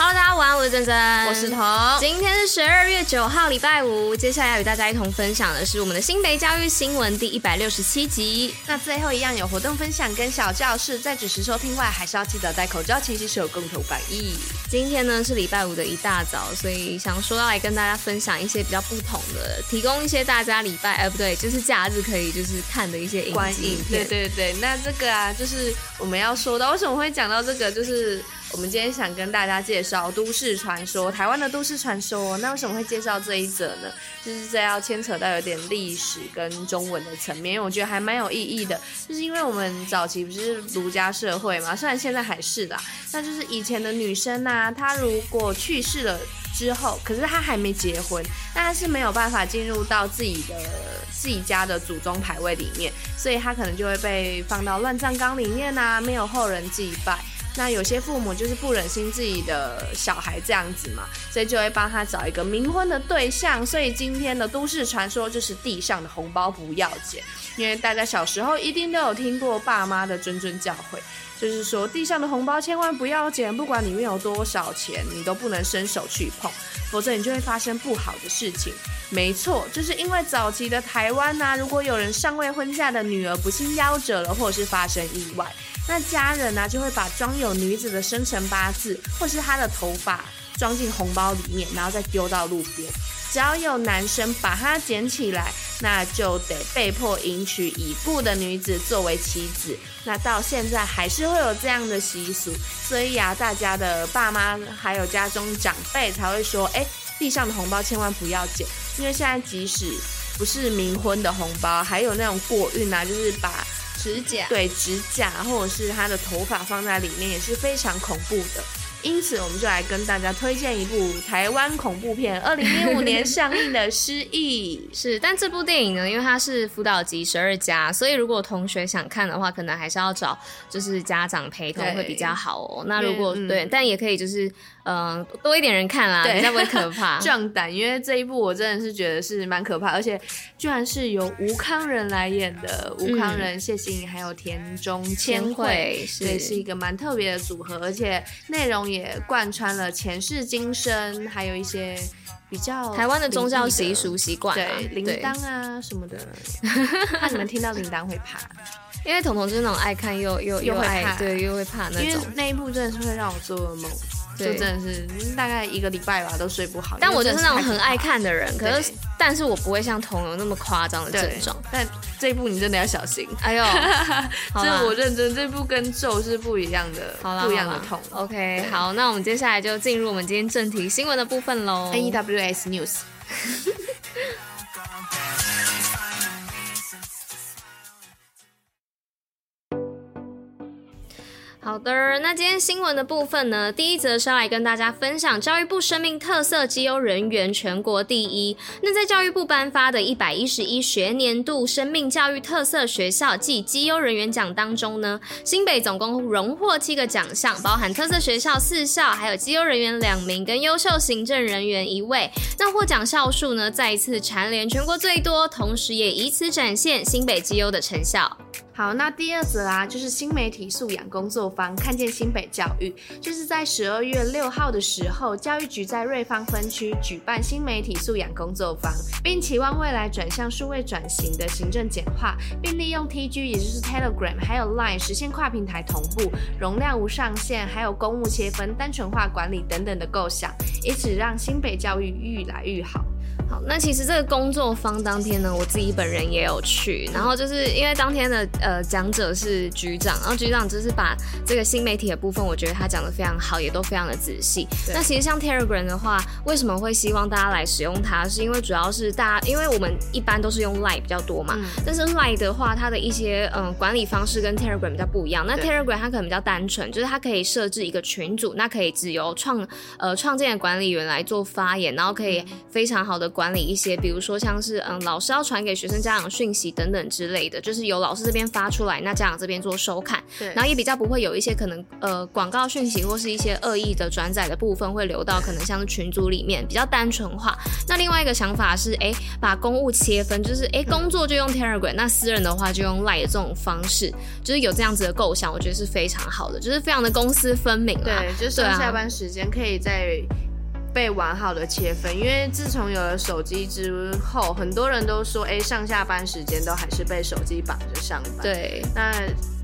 Hello，大家晚安，我是珍珍，我是彤。今天是十二月九号，礼拜五。接下来要与大家一同分享的是我们的新北教育新闻第一百六十七集。那最后一样有活动分享跟小教室，在准时收听外，还是要记得戴口罩、勤洗手、共同防疫。今天呢是礼拜五的一大早，所以想说要来跟大家分享一些比较不同的，提供一些大家礼拜呃不对，就是假日可以就是看的一些观影。对对对，那这个啊，就是我们要说的。为什么会讲到这个？就是。我们今天想跟大家介绍都市传说，台湾的都市传说。那为什么会介绍这一则呢？就是这要牵扯到有点历史跟中文的层面，因为我觉得还蛮有意义的。就是因为我们早期不是儒家社会嘛，虽然现在还是啦，那就是以前的女生呐、她如果去世了之后，可是她还没结婚，那她是没有办法进入到自己的自己家的祖宗牌位里面，所以她可能就会被放到乱葬岗里面啊，没有后人祭拜。那有些父母就是不忍心自己的小孩这样子嘛，所以就会帮他找一个冥婚的对象。所以今天的都市传说就是地上的红包不要捡，因为大家小时候一定都有听过爸妈的谆谆教诲，就是说地上的红包千万不要捡，不管里面有多少钱，你都不能伸手去碰，否则你就会发生不好的事情。没错，就是因为早期的台湾呢、如果有人尚未婚嫁的女儿不幸夭折了，或者是发生意外。那家人呢、就会把装有女子的生辰八字或是她的头发装进红包里面，然后再丢到路边。只要有男生把它捡起来，那就得被迫迎娶已故的女子作为妻子。那到现在还是会有这样的习俗，所以啊，大家的爸妈还有家中长辈才会说：哎，地上的红包千万不要捡，因为现在即使不是冥婚的红包，还有那种过运啊，就是把。指甲，对，指甲或者是他的头发放在里面也是非常恐怖的。因此，我们就来跟大家推荐一部台湾恐怖片，二零零五年上映的《失忆》。是，但这部电影呢，因为它是辅导级十二加，所以如果同学想看的话，可能还是要找就是家长陪同会比较好哦。那如果对，但也可以就是嗯、呃、多一点人看啦，比较不会可怕。壮胆，因为这一部我真的是觉得是蛮可怕，而且居然是由吴康仁来演的，吴康仁、谢欣颖还有田中千惠，对，是一个蛮特别的组合，而且内容。也贯穿了前世今生，还有一些比较台湾的宗教习俗习惯，对铃铛啊什么的，怕你们听到铃铛会怕，因为彤彤就是那种爱看又又又爱又对又会怕那种，因为那一部真的是会让我做噩梦。就真的是大概一个礼拜吧，都睡不好。但我就是那种很爱看的人，可是但是我不会像童有那么夸张的症状。但这一部你真的要小心。哎呦，这我认真，这部跟咒是不一样的，不一样的痛。OK，好，那我们接下来就进入我们今天正题新闻的部分喽。NEWS News。好的，那今天新闻的部分呢，第一则是要来跟大家分享教育部生命特色绩优人员全国第一。那在教育部颁发的一百一十一学年度生命教育特色学校暨绩优人员奖当中呢，新北总共荣获七个奖项，包含特色学校四校，还有绩优人员两名跟优秀行政人员一位。那获奖校数呢，再一次蝉联全国最多，同时也以此展现新北绩优的成效。好，那第二则啊，就是新媒体素养工作坊，看见新北教育，就是在十二月六号的时候，教育局在瑞芳分区举办新媒体素养工作坊，并期望未来转向数位转型的行政简化，并利用 TG，也就是 Telegram，还有 Line 实现跨平台同步、容量无上限，还有公务切分、单纯化管理等等的构想，以此让新北教育愈来愈好。好，那其实这个工作坊当天呢，我自己本人也有去，然后就是因为当天的呃讲者是局长，然后局长就是把这个新媒体的部分，我觉得他讲的非常好，也都非常的仔细。那其实像 Telegram 的话，为什么会希望大家来使用它？是因为主要是大家，因为我们一般都是用 Line 比较多嘛，嗯、但是 Line 的话，它的一些嗯、呃、管理方式跟 Telegram 比较不一样。那 Telegram 它可能比较单纯，就是它可以设置一个群组，那可以只由创呃创建的管理员来做发言，然后可以非常好的。管理一些，比如说像是嗯老师要传给学生家长讯息等等之类的，就是由老师这边发出来，那家长这边做收看，对，然后也比较不会有一些可能呃广告讯息或是一些恶意的转载的部分会流到可能像是群组里面，比较单纯化。那另外一个想法是，哎，把公务切分，就是哎工作就用 Telegram，那私人的话就用 Line 的这种方式，就是有这样子的构想，我觉得是非常好的，就是非常的公私分明啦。对，就是上下班时间可以在。被完好的切分，因为自从有了手机之后，很多人都说，哎，上下班时间都还是被手机绑着上班。对，那。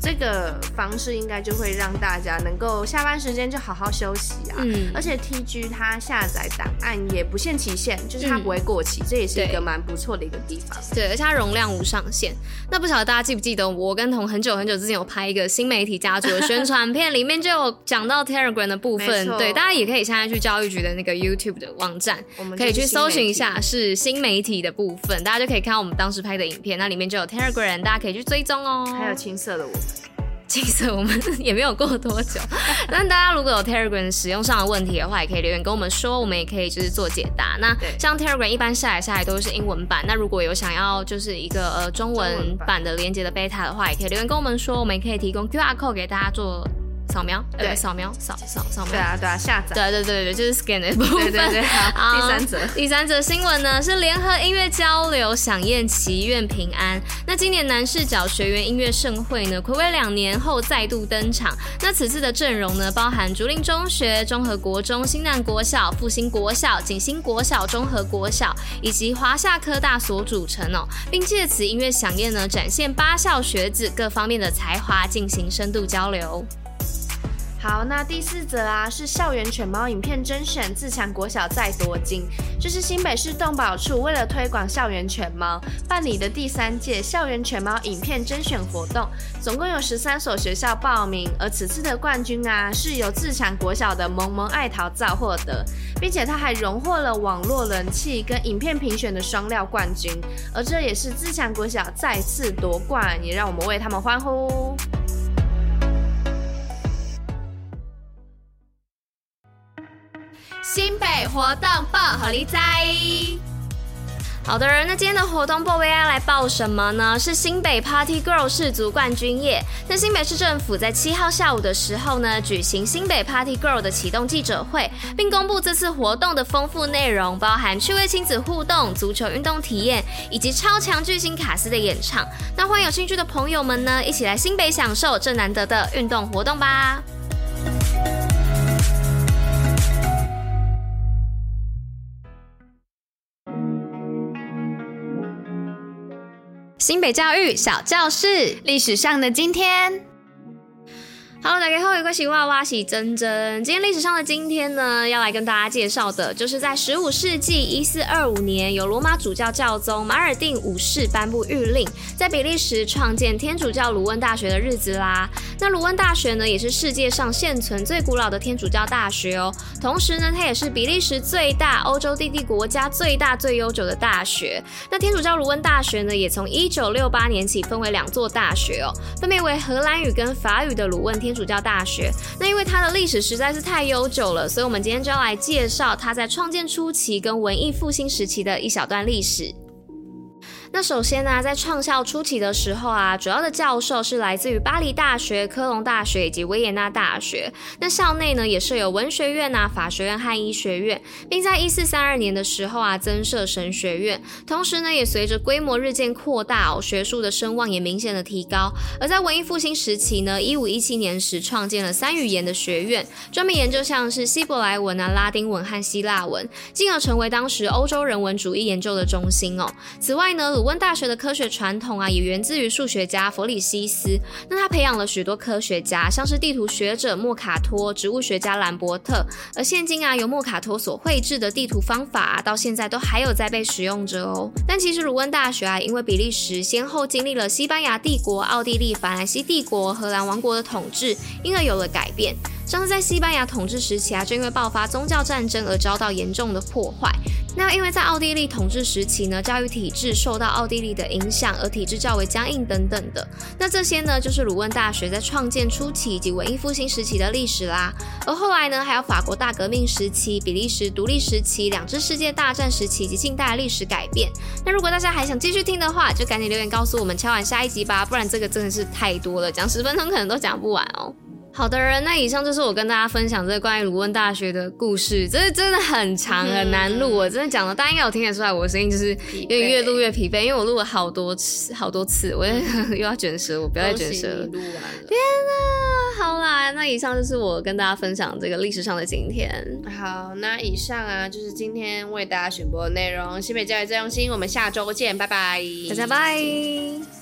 这个方式应该就会让大家能够下班时间就好好休息啊。嗯，而且 TG 它下载档案也不限期限，就是它不会过期，嗯、这也是一个蛮不错的一个地方。对，而且它容量无上限。那不晓得大家记不记得，我跟彤很久很久之前有拍一个新媒体家族的宣传片，里面就有讲到 Telegram 的部分。对，大家也可以现在去教育局的那个 YouTube 的网站，我们可以去搜寻一下是新媒体的部分，大家就可以看到我们当时拍的影片，那里面就有 Telegram，大家可以去追踪哦。还有青涩的我们。其实我们也没有过多久，那大家如果有 Telegram 使用上的问题的话，也可以留言跟我们说，我们也可以就是做解答。那像 Telegram 一般下载下来都是英文版，那如果有想要就是一个呃中文版的连接的 beta 的话，也可以留言跟我们说，我们也可以提供 QR code 给大家做。扫描，对，扫描，扫扫扫描，对啊，对啊，下载，对对对对，就是 scan 的 部分。对对对，好，第三则，第三则新闻呢是联合音乐交流，响宴祈愿平安。那今年南视角学员音乐盛会呢，暌违两年后再度登场。那此次的阵容呢，包含竹林中学、中和国中、新南国小、复兴国小、景兴国小、中和国小以及华夏科大所组成哦，并借此音乐响宴呢，展现八校学子各方面的才华，进行深度交流。好，那第四则啊是校园犬猫影片甄选，自强国小再夺金。这是新北市动保处为了推广校园犬猫办理的第三届校园犬猫影片甄选活动，总共有十三所学校报名，而此次的冠军啊是由自强国小的萌萌爱桃造获得，并且他还荣获了网络人气跟影片评选的双料冠军，而这也是自强国小再次夺冠，也让我们为他们欢呼。新北活动报虎哩知。好的，那今天的活动报为大家来报什么呢？是新北 Party Girl 世足冠军夜。那新北市政府在七号下午的时候呢，举行新北 Party Girl 的启动记者会，并公布这次活动的丰富内容，包含趣味亲子互动、足球运动体验以及超强巨星卡斯的演唱。那欢迎有兴趣的朋友们呢，一起来新北享受这难得的运动活动吧。新北教育小教室，历史上的今天。Hello，大家好，有个喜娃娃是珍珍。今天历史上的今天呢，要来跟大家介绍的，就是在十五世纪一四二五年，由罗马主教教宗马尔定五世颁布谕令，在比利时创建天主教鲁汶大学的日子啦。那鲁汶大学呢，也是世界上现存最古老的天主教大学哦。同时呢，它也是比利时最大、欧洲地地国家最大、最悠久的大学。那天主教鲁汶大学呢，也从一九六八年起分为两座大学哦，分别为荷兰语跟法语的鲁汶天。天主教大学，那因为它的历史实在是太悠久了，所以我们今天就要来介绍它在创建初期跟文艺复兴时期的一小段历史。那首先呢，在创校初期的时候啊，主要的教授是来自于巴黎大学、科隆大学以及维也纳大学。那校内呢，也设有文学院啊、法学院和医学院，并在一四三二年的时候啊，增设神学院。同时呢，也随着规模日渐扩大哦，学术的声望也明显的提高。而在文艺复兴时期呢，一五一七年时创建了三语言的学院，专门研究像是希伯来文啊、拉丁文和希腊文，进而成为当时欧洲人文主义研究的中心哦。此外呢，鲁汶大学的科学传统啊，也源自于数学家弗里西斯。那他培养了许多科学家，像是地图学者莫卡托、植物学家兰伯特。而现今啊，由莫卡托所绘制的地图方法啊，到现在都还有在被使用着哦。但其实鲁汶大学啊，因为比利时先后经历了西班牙帝国、奥地利、法兰西帝国、荷兰王国的统治，因而有了改变。像是在西班牙统治时期啊，就因为爆发宗教战争而遭到严重的破坏。那因为在奥地利统治时期呢，教育体制受到奥地利的影响，而体制较为僵硬等等的。那这些呢，就是鲁汶大学在创建初期以及文艺复兴时期的历史啦。而后来呢，还有法国大革命时期、比利时独立时期、两次世界大战时期以及近代历史改变。那如果大家还想继续听的话，就赶紧留言告诉我们，敲完下一集吧，不然这个真的是太多了，讲十分钟可能都讲不完哦。好的人，那以上就是我跟大家分享这个关于鲁汶大学的故事，这是真的很长很难录，我真的讲了，大家应该有听得出来，我的声音就是因为越录越疲惫，因为我录了好多次好多次，我又要卷舌，我不要再卷舌了。天哪，好啦，那以上就是我跟大家分享这个历史上的今天。好，那以上啊就是今天为大家选播的内容，新北教育最用心，我们下周见，拜拜，大家拜。